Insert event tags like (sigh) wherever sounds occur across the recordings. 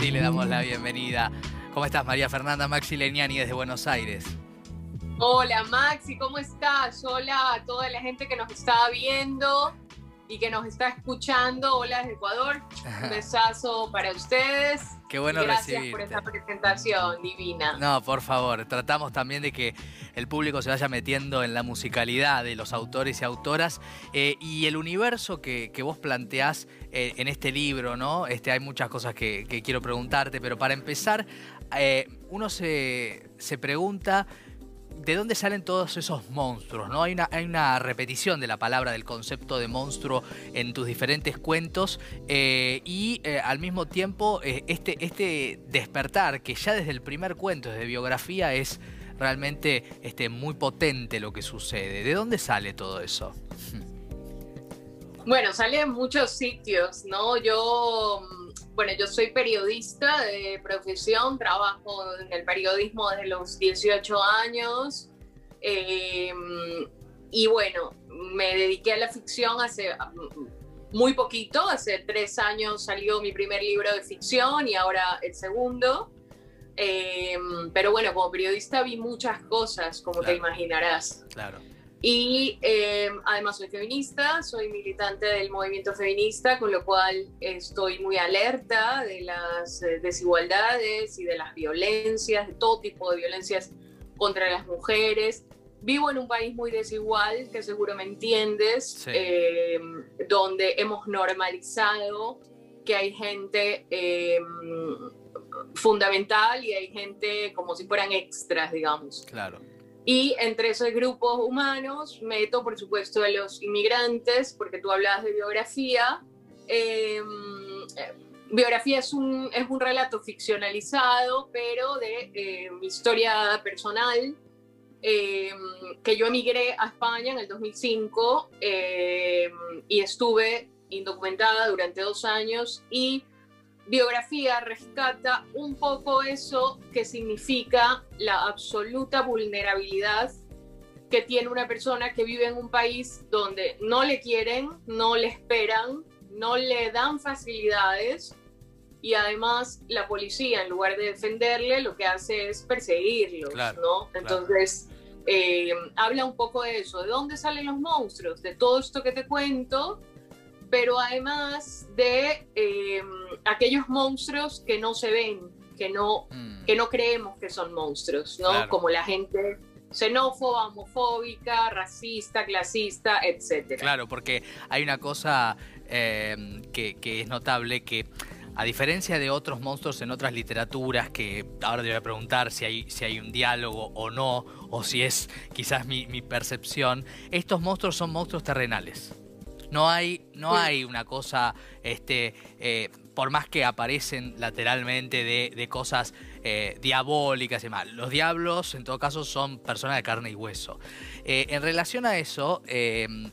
sí le damos la bienvenida. ¿Cómo estás, María Fernanda Maxi Leniani desde Buenos Aires? Hola, Maxi, ¿cómo estás? Hola a toda la gente que nos está viendo y que nos está escuchando. Hola desde Ecuador. Un (laughs) besazo para ustedes. Qué bueno Gracias por esta presentación divina. No, por favor, tratamos también de que el público se vaya metiendo en la musicalidad de los autores y autoras eh, y el universo que, vos planteás eh, en este libro, ¿no? Este, hay muchas cosas que, quiero preguntarte, pero para empezar, eh, uno se, se pregunta de dónde salen todos esos monstruos, ¿no? Hay una, repetición de la palabra, del concepto de monstruo en tus diferentes cuentos eh, y eh, al mismo tiempo eh, este, este despertar que ya desde el primer cuento, desde biografía, es realmente este, muy potente lo que sucede. ¿De dónde sale todo eso? Bueno, sale en muchos sitios, ¿no? Yo bueno, yo soy periodista de profesión, trabajo en el periodismo desde los 18 años. Eh, y bueno, me dediqué a la ficción hace muy poquito, hace tres años salió mi primer libro de ficción y ahora el segundo. Eh, pero bueno, como periodista vi muchas cosas, como te imaginarás. Claro. Y eh, además soy feminista, soy militante del movimiento feminista, con lo cual estoy muy alerta de las eh, desigualdades y de las violencias, de todo tipo de violencias contra las mujeres. Vivo en un país muy desigual, que seguro me entiendes, eh, donde hemos normalizado que hay gente fundamental y hay gente como si fueran extras, digamos. Claro. Y entre esos grupos humanos meto, por supuesto, a los inmigrantes, porque tú hablabas de biografía. Em, eh, biografía es un, es un relato ficcionalizado, pero de eh, mi historia personal, em, que yo emigré a España en el 2005 em, y estuve indocumentada durante dos años y biografía rescata un poco eso que significa la absoluta vulnerabilidad que tiene una persona que vive en un país donde no le quieren, no le esperan, no le dan facilidades y además la policía en lugar de defenderle lo que hace es perseguirlos, ¿no? Entonces eh, habla un poco de eso, de dónde salen los monstruos, de todo esto que te cuento pero además de eh, aquellos monstruos que no se ven, que no, mm. que no creemos que son monstruos, ¿no? Como la gente xenófoba, homofóbica, racista, clasista, etc. Claro, porque hay una cosa eh, que, es notable que a diferencia de otros monstruos en otras literaturas, que ahora te voy a preguntar si hay, si hay un diálogo o no, o si es quizás mi, mi percepción, estos monstruos son monstruos terrenales. No hay, no hay una cosa, este, eh, por más que aparecen lateralmente de, cosas eh, diabólicas y demás. Los diablos, en todo caso, son personas de carne y hueso. Eh, en relación a eso, em,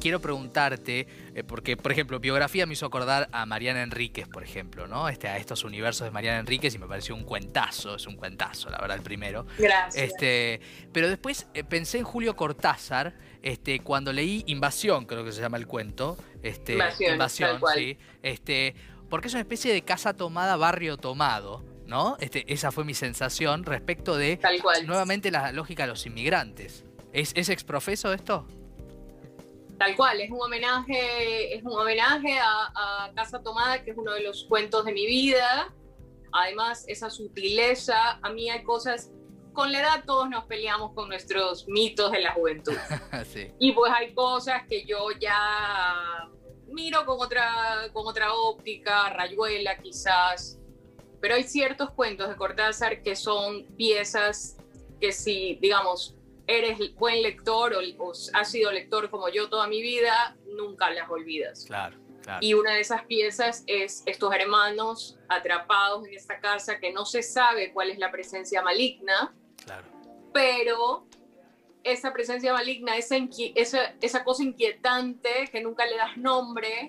quiero preguntarte, porque, por ejemplo, biografía me hizo acordar a Mariana Enríquez, por ejemplo, ¿no? Este, a estos universos de Mariana Enríquez y me pareció un cuentazo, es un cuentazo, la verdad, el primero. Gracias. Este, pero después pensé en Julio Cortázar, este, cuando leí Invasión, creo que se llama el cuento, este, Invasión, sí, este, porque es una especie de casa tomada, barrio tomado, ¿no? Este, esa fue mi sensación respecto de nuevamente la lógica de los inmigrantes. ¿Es, ¿Es exprofeso esto? Tal cual, es un homenaje, es un homenaje a, a, Casa Tomada, que es uno de los cuentos de mi vida. Además, esa sutileza, a mí hay cosas con la edad todos nos peleamos con nuestros mitos de la juventud. (laughs) Y pues hay cosas que yo ya miro con otra, con otra óptica, rayuela quizás, pero hay ciertos cuentos de Cortázar que son piezas que si, digamos, eres buen lector o, has sido lector como yo toda mi vida, nunca las olvidas. Claro. Y una de esas piezas es estos hermanos atrapados en esta casa que no se sabe cuál es la presencia maligna, pero esa presencia maligna, esa, esa, esa cosa inquietante que nunca le das nombre,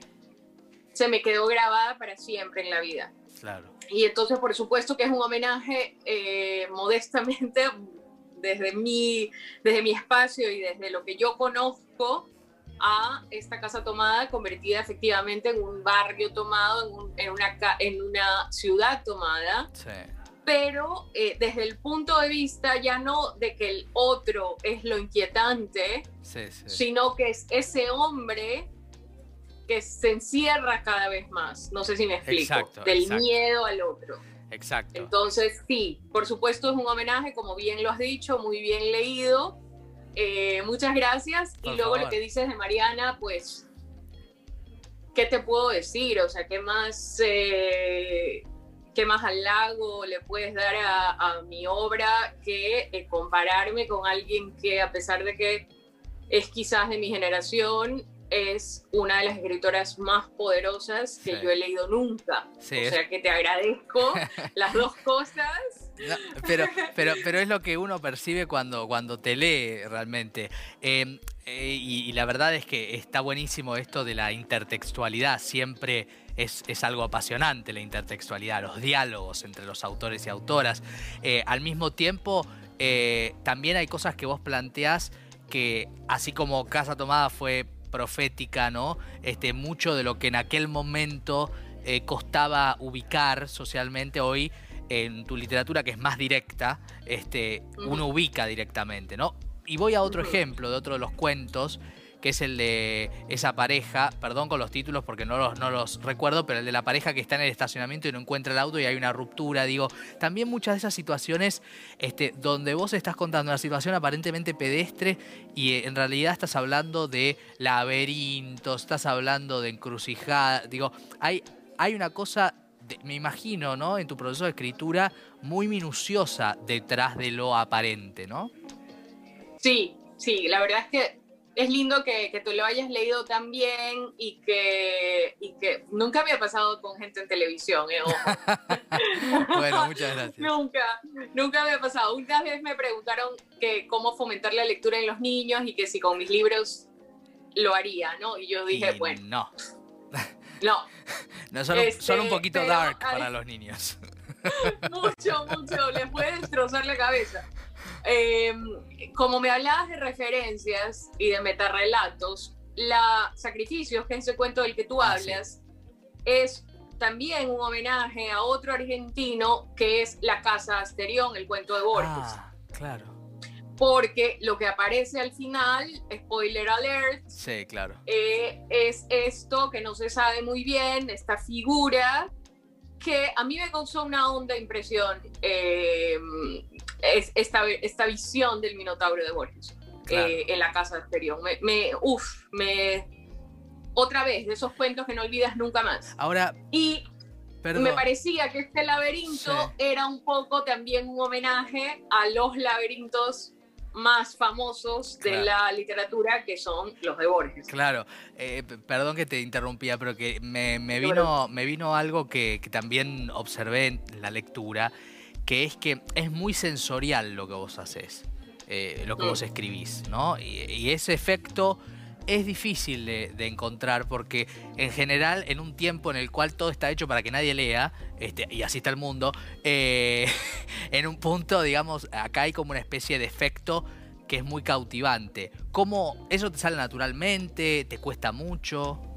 se me quedó grabada para siempre en la vida. Claro. Y entonces, por supuesto que es un homenaje eh, modestamente desde mi, desde mi espacio y desde lo que yo conozco a esta casa tomada convertida efectivamente en un barrio tomado, en, una, en una ciudad tomada. Pero eh, desde el punto de vista ya no de que el otro es lo inquietante, sino que es ese hombre que se encierra cada vez más. No sé si me explico. del miedo al otro. Exacto. Entonces, sí, por supuesto es un homenaje, como bien lo has dicho, muy bien leído. Eh, muchas gracias. y luego lo que dices de Mariana, pues, ¿qué te puedo decir? O sea, ¿qué más, eh, qué más halago le puedes dar a, mi obra que eh, compararme con alguien que a pesar de que es quizás de mi generación, es una de las escritoras más poderosas que yo he leído nunca. o sea que te agradezco (laughs) las dos cosas. Pero, pero, pero es lo que uno percibe cuando, cuando te lee realmente. Em, eh, y, la verdad es que está buenísimo esto de la intertextualidad. Siempre es, es algo apasionante la intertextualidad, los diálogos entre los autores y autoras. Eh, al mismo tiempo, eh, también hay cosas que vos planteás que, así como Casa Tomada fue profética, ¿no? Este, mucho de lo que en aquel momento costaba ubicar socialmente, hoy en tu literatura que es más directa, este, uno ubica directamente, ¿no? Y voy a otro ejemplo de otro de los cuentos que es el de esa pareja, perdón con los títulos porque no los, no los recuerdo, pero el de la pareja que está en el estacionamiento y no encuentra el auto y hay una ruptura, digo, también muchas de esas situaciones este, donde vos estás contando una situación aparentemente pedestre y eh, en realidad estás hablando de laberintos, estás hablando de encrucijada, digo, hay, hay una cosa me imagino, ¿no? En tu proceso de escritura muy minuciosa detrás de lo aparente, ¿no? Sí, sí, la verdad es que es lindo que, que, tú lo hayas leído también y que, y que nunca había pasado con gente en televisión, ¿eh? (laughs) bueno, muchas gracias. nunca, nunca había pasado. Una vez me preguntaron que cómo fomentar la lectura en los niños y que si con mis libros lo haría, ¿no? Y yo dije, bueno. No. (laughs) No. (laughs) no son, son, un este, poquito dark para los niños. (laughs) mucho, mucho. Les puede destrozar la cabeza. Em, como me hablabas de referencias y de metarrelatos, la Sacrificios, que es ese cuento del que tú ah, hablas, es también un homenaje a otro argentino que es La Casa Asterión, el cuento de Borges. Ah, claro. Porque lo que aparece al final, spoiler alert, sí, claro. Eh, es esto que no se sabe muy bien, esta figura que a mí me causó una honda impresión eh, esta, esta visión del Minotauro de Borges eh, en la casa exterior. Me, me, uf, me. Otra vez, de esos cuentos que no olvidas nunca más. Ahora. Y me parecía que este laberinto era un poco también un homenaje a los laberintos más famosos de la literatura que son los de Borges. Claro, eh, perdón que te interrumpía, pero que me, vino, me vino algo que, que, también observé en la lectura que es que es muy sensorial lo que vos haces, eh, lo que vos mm. escribís, ¿no? Y, ese efecto es difícil de, encontrar porque en general en un tiempo en el cual todo está hecho para que nadie lea, este, y así está el mundo, eh, (laughs) en un punto, digamos, acá hay como una especie de efecto que es muy cautivante. ¿Cómo eso te sale naturalmente? ¿Te cuesta mucho?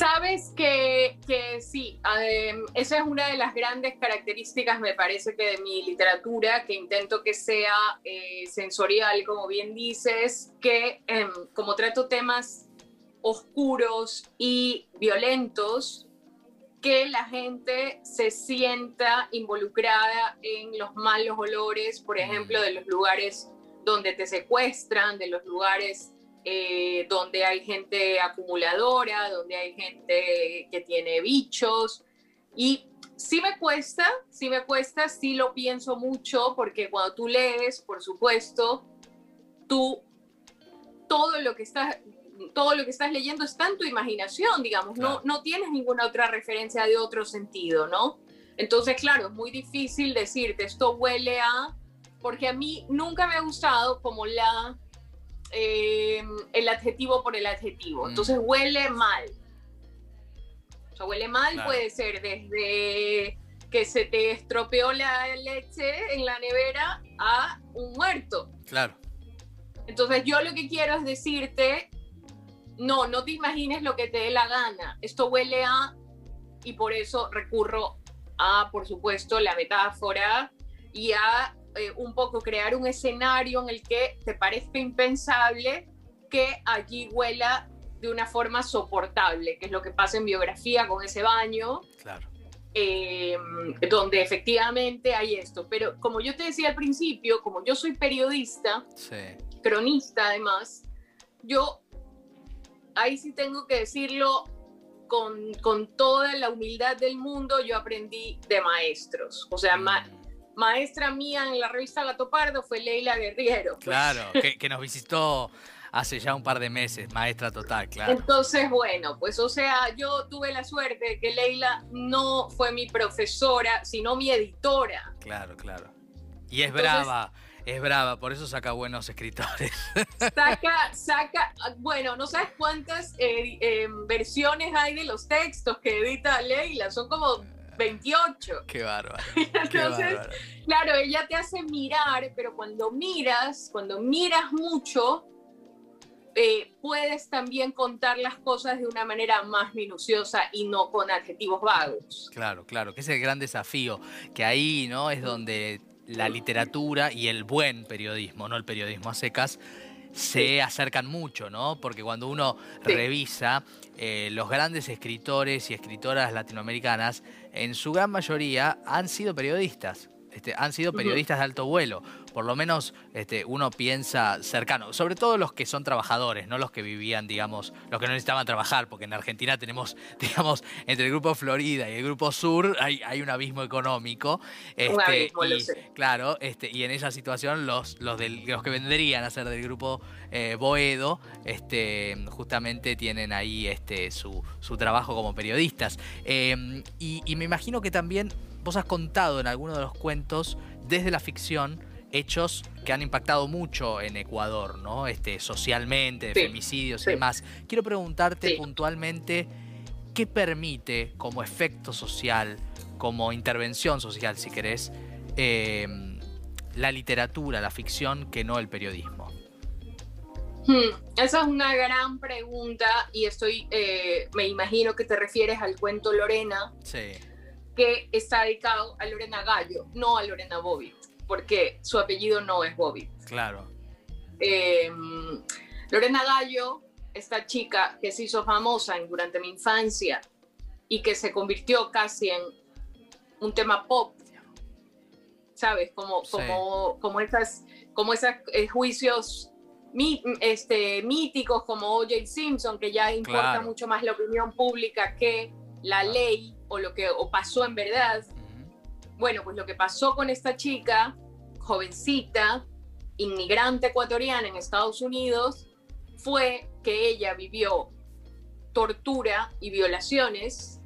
Sabes que, que sí, em, esa es una de las grandes características, me parece que de mi literatura, que intento que sea eh, sensorial, como bien dices, que em, como trato temas oscuros y violentos, que la gente se sienta involucrada en los malos olores, por ejemplo, de los lugares donde te secuestran, de los lugares eh, donde hay gente acumuladora, donde hay gente que tiene bichos. Y sí me cuesta, sí me cuesta, sí lo pienso mucho, porque cuando tú lees, por supuesto, tú todo lo que estás todo lo que estás leyendo está en tu imaginación, digamos, no, no tienes ninguna otra referencia de otro sentido, ¿no? Entonces, claro, es muy difícil decirte esto huele a, porque a mí nunca me ha gustado como la eh, el adjetivo por el adjetivo. Mm. Entonces huele mal. O sea, huele mal puede ser desde que se te estropeó la leche en la nevera a un muerto. Claro. Entonces yo lo que quiero es decirte, no, no te imagines lo que te dé la gana. Esto huele a, y por eso recurro a, por supuesto, la metáfora y a eh, un poco crear un escenario en el que te parezca impensable que allí huela de una forma soportable, que es lo que pasa en biografía con ese baño. Claro. Eh, donde efectivamente hay esto. Pero como yo te decía al principio, como yo soy periodista, cronista además, yo ahí sí tengo que decirlo con, con, toda la humildad del mundo, yo aprendí de maestros. O sea, mm. Maestra mía en la revista Gato Pardo fue Leila Guerriero. Pues. Claro, (laughs) que, que nos visitó hace ya un par de meses, maestra total, claro. Entonces, bueno, pues o sea, yo tuve la suerte de que Leila no fue mi profesora, sino mi editora. Claro, claro. Y es brava, es brava, por eso saca buenos escritores. (laughs) Saca, saca, bueno, no sabes cuántas eh, em, versiones hay de los textos que edita Leila, son como 28. Qué bárbaro. (laughs) Entonces, claro, ella te hace mirar, pero cuando miras, cuando miras mucho, eh, puedes también contar las cosas de una manera más minuciosa y no con adjetivos vagos. Claro, claro, que es el gran desafío, que ahí no es donde la literatura y el buen periodismo, no el periodismo a secas, se acercan mucho, ¿no? Porque cuando uno revisa eh, los grandes escritores y escritoras latinoamericanas, en su gran mayoría han sido periodistas. Este, han sido periodistas de alto vuelo. Por lo menos este, uno piensa cercano, sobre todo los que son trabajadores, no los que vivían, digamos, los que no necesitaban trabajar, porque en Argentina tenemos, (laughs) digamos, entre el grupo Florida y el grupo Sur hay, hay un abismo económico. Este, y, Claro, este, y en esa situación los, los, del, los que vendrían a ser del grupo eh, Boedo, este, justamente tienen ahí este, su, su trabajo como periodistas. Em, y, y me imagino que también vos has contado en alguno de los cuentos, desde la ficción, hechos que han impactado mucho en Ecuador, ¿no? Este, socialmente, de femicidios y demás. Quiero preguntarte puntualmente qué permite como efecto social, como intervención social, si querés, em, la literatura, la ficción, que no el periodismo. Hmm, esa es una gran pregunta y estoy, eh, me imagino que te refieres al cuento Lorena. Sí que está dedicado a Lorena Gallo, no a Lorena Bobbitt, porque su apellido no es Bobbitt. Claro. Em, Lorena Gallo, esta chica que se hizo famosa durante mi infancia y que se convirtió casi en un tema pop, ¿sabes? Como, como, como esas, como esos eh, juicios este, míticos como O.J. Simpson, que ya importa mucho más la opinión pública que la ley o lo que pasó en verdad. Bueno, pues lo que pasó con esta chica, jovencita, inmigrante ecuatoriana en Estados Unidos, fue que ella vivió tortura y violaciones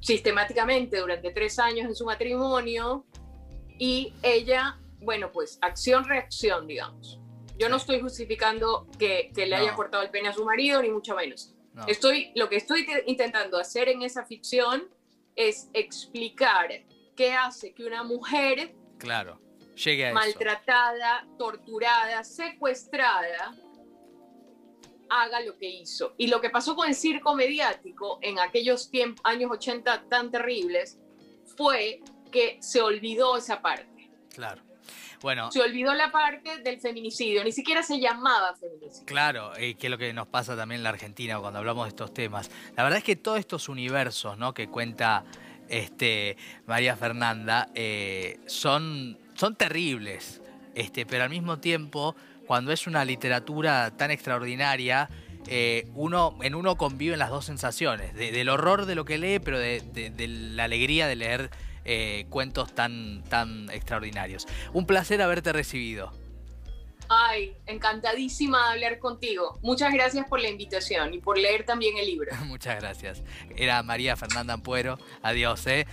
sistemáticamente durante tres años en su matrimonio y ella, bueno, pues acción-reacción, digamos. Yo no estoy justificando que, le haya cortado el pene a su marido, ni mucho menos. Estoy, lo que estoy intentando hacer en esa ficción es explicar qué hace que una mujer claro, llegue a maltratada, torturada, secuestrada, haga lo que hizo. Y lo que pasó con el circo mediático en aquellos años 80 tan terribles fue que se olvidó esa parte. Claro. Bueno, se olvidó la parte del feminicidio, ni siquiera se llamaba feminicidio. Claro, eh, que es lo que nos pasa también en la Argentina cuando hablamos de estos temas. La verdad es que todos estos universos ¿no? que cuenta este, María Fernanda eh, son, son terribles, este, pero al mismo tiempo, cuando es una literatura tan extraordinaria, eh, uno, en uno conviven las dos sensaciones, del horror de lo que lee, pero de la alegría de leer eh, cuentos tan, tan extraordinarios. Un placer haberte recibido. Ay, encantadísima de hablar contigo. Muchas gracias por la invitación y por leer también el libro. (laughs) Muchas gracias. Era María Fernanda Ampuero. Adiós, ¿eh?